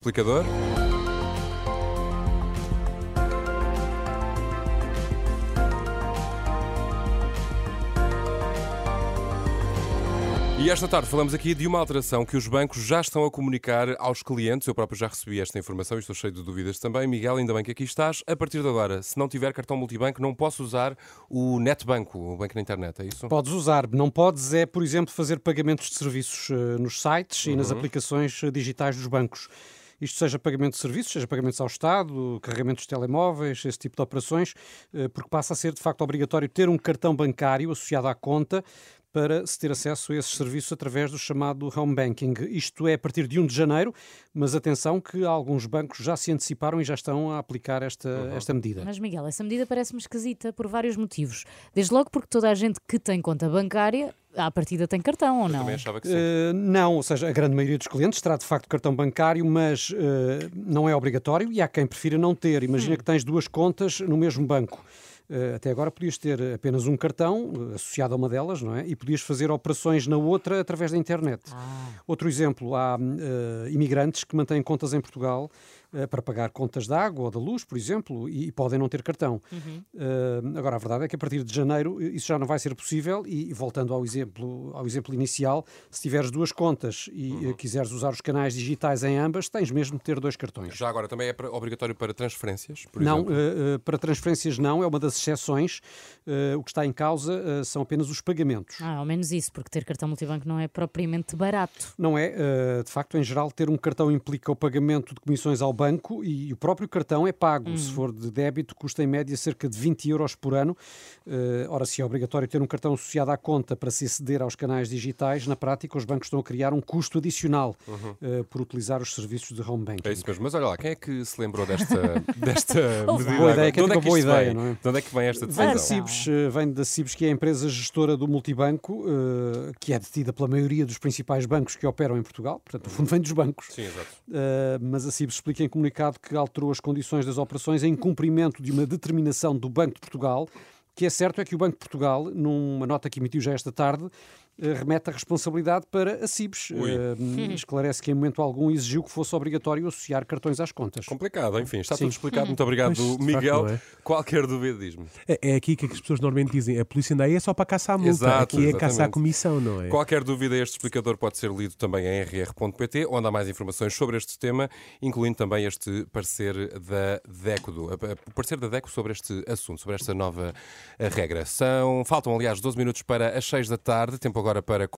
Explicador. E esta tarde falamos aqui de uma alteração que os bancos já estão a comunicar aos clientes. Eu próprio já recebi esta informação e estou cheio de dúvidas também. Miguel, ainda bem que aqui estás. A partir de agora, se não tiver cartão multibanco, não posso usar o NetBanco, o banco na internet, é isso? Podes usar. Não podes é, por exemplo, fazer pagamentos de serviços uh, nos sites e nas uhum. aplicações eh, digitais dos bancos. Isto seja pagamento de serviços, seja pagamentos ao Estado, carregamentos de telemóveis, esse tipo de operações, uh, porque passa a ser de facto obrigatório ter um cartão bancário associado à conta para se ter acesso a esses serviços através do chamado home banking. Isto é a partir de 1 de janeiro, mas atenção que alguns bancos já se anteciparam e já estão a aplicar esta, uhum. esta medida. Mas, Miguel, essa medida parece-me esquisita por vários motivos. Desde logo porque toda a gente que tem conta bancária à partida tem cartão ou não? Eu também achava que sim. Uh, não, ou seja, a grande maioria dos clientes terá de facto cartão bancário, mas uh, não é obrigatório e há quem prefira não ter. Imagina hum. que tens duas contas no mesmo banco. Eh, até agora podias ter apenas um cartão eh, associado a uma delas, não é? E podias fazer operações na outra através da internet. Ah. Outro exemplo, há uh, imigrantes que mantêm contas em Portugal para pagar contas de água ou da luz, por exemplo, e, e podem não ter cartão. Uhum. Uh, agora, a verdade é que a partir de janeiro isso já não vai ser possível e, voltando ao exemplo, ao exemplo inicial, se tiveres duas contas e uhum. quiseres usar os canais digitais em ambas, tens mesmo de ter dois cartões. Já agora, também é obrigatório para transferências, por não, exemplo? Não, para transferências não, é uma das exceções. O que está em causa são apenas os pagamentos. Ah, ao menos isso, porque ter cartão multibanco não é propriamente barato. Não é. De facto, em geral, ter um cartão implica o pagamento de comissões ao banco e o próprio cartão é pago. Hum. Se for de débito, custa em média cerca de 20 euros por ano. ora, se é obrigatório ter um cartão associado à conta para se aceder aos canais digitais, na prática, os bancos estão a criar um custo adicional uhum. por utilizar os serviços de home banking. É isso mesmo. Mas olha lá, quem é que se lembrou desta, desta medida? Boa ideia, que é uma boa ideia, não é? De onde é que vem esta decisão? Vem da Cibes, eh, vem da Cibes, que é a empresa gestora do multibanco, eh, que é detida pela maioria dos principais bancos que operam em Portugal, portanto, no fundo vem dos bancos. Sim, exato. Mas a Cibes explica em comunicado que alterou as condições das operações em cumprimento de uma determinação do Banco de Portugal, que é certo é que o Banco de Portugal, numa nota que emitiu já esta tarde, eh, remete a responsabilidade para a CIBS. Uh, esclarece que em momento algum exigiu que fosse obrigatório associar cartões às contas. Complicado, enfim, está Sim. tudo explicado. Muito obrigado, pois, Miguel. É. Qualquer dúvida, diz-me. É, é, aqui que as pessoas normalmente dizem: a polícia anda aí é só para caçar a multa, Exato, aqui é exatamente. caçar a comissão, não é? Qualquer dúvida, este explicador pode ser lido também em rr.pt, onde há mais informações sobre este tema, incluindo também este parecer da DECO, o parecer da DECO sobre este assunto, sobre esta nova regra. São, faltam, aliás, 12 minutos para as 6 da tarde, tempo agora para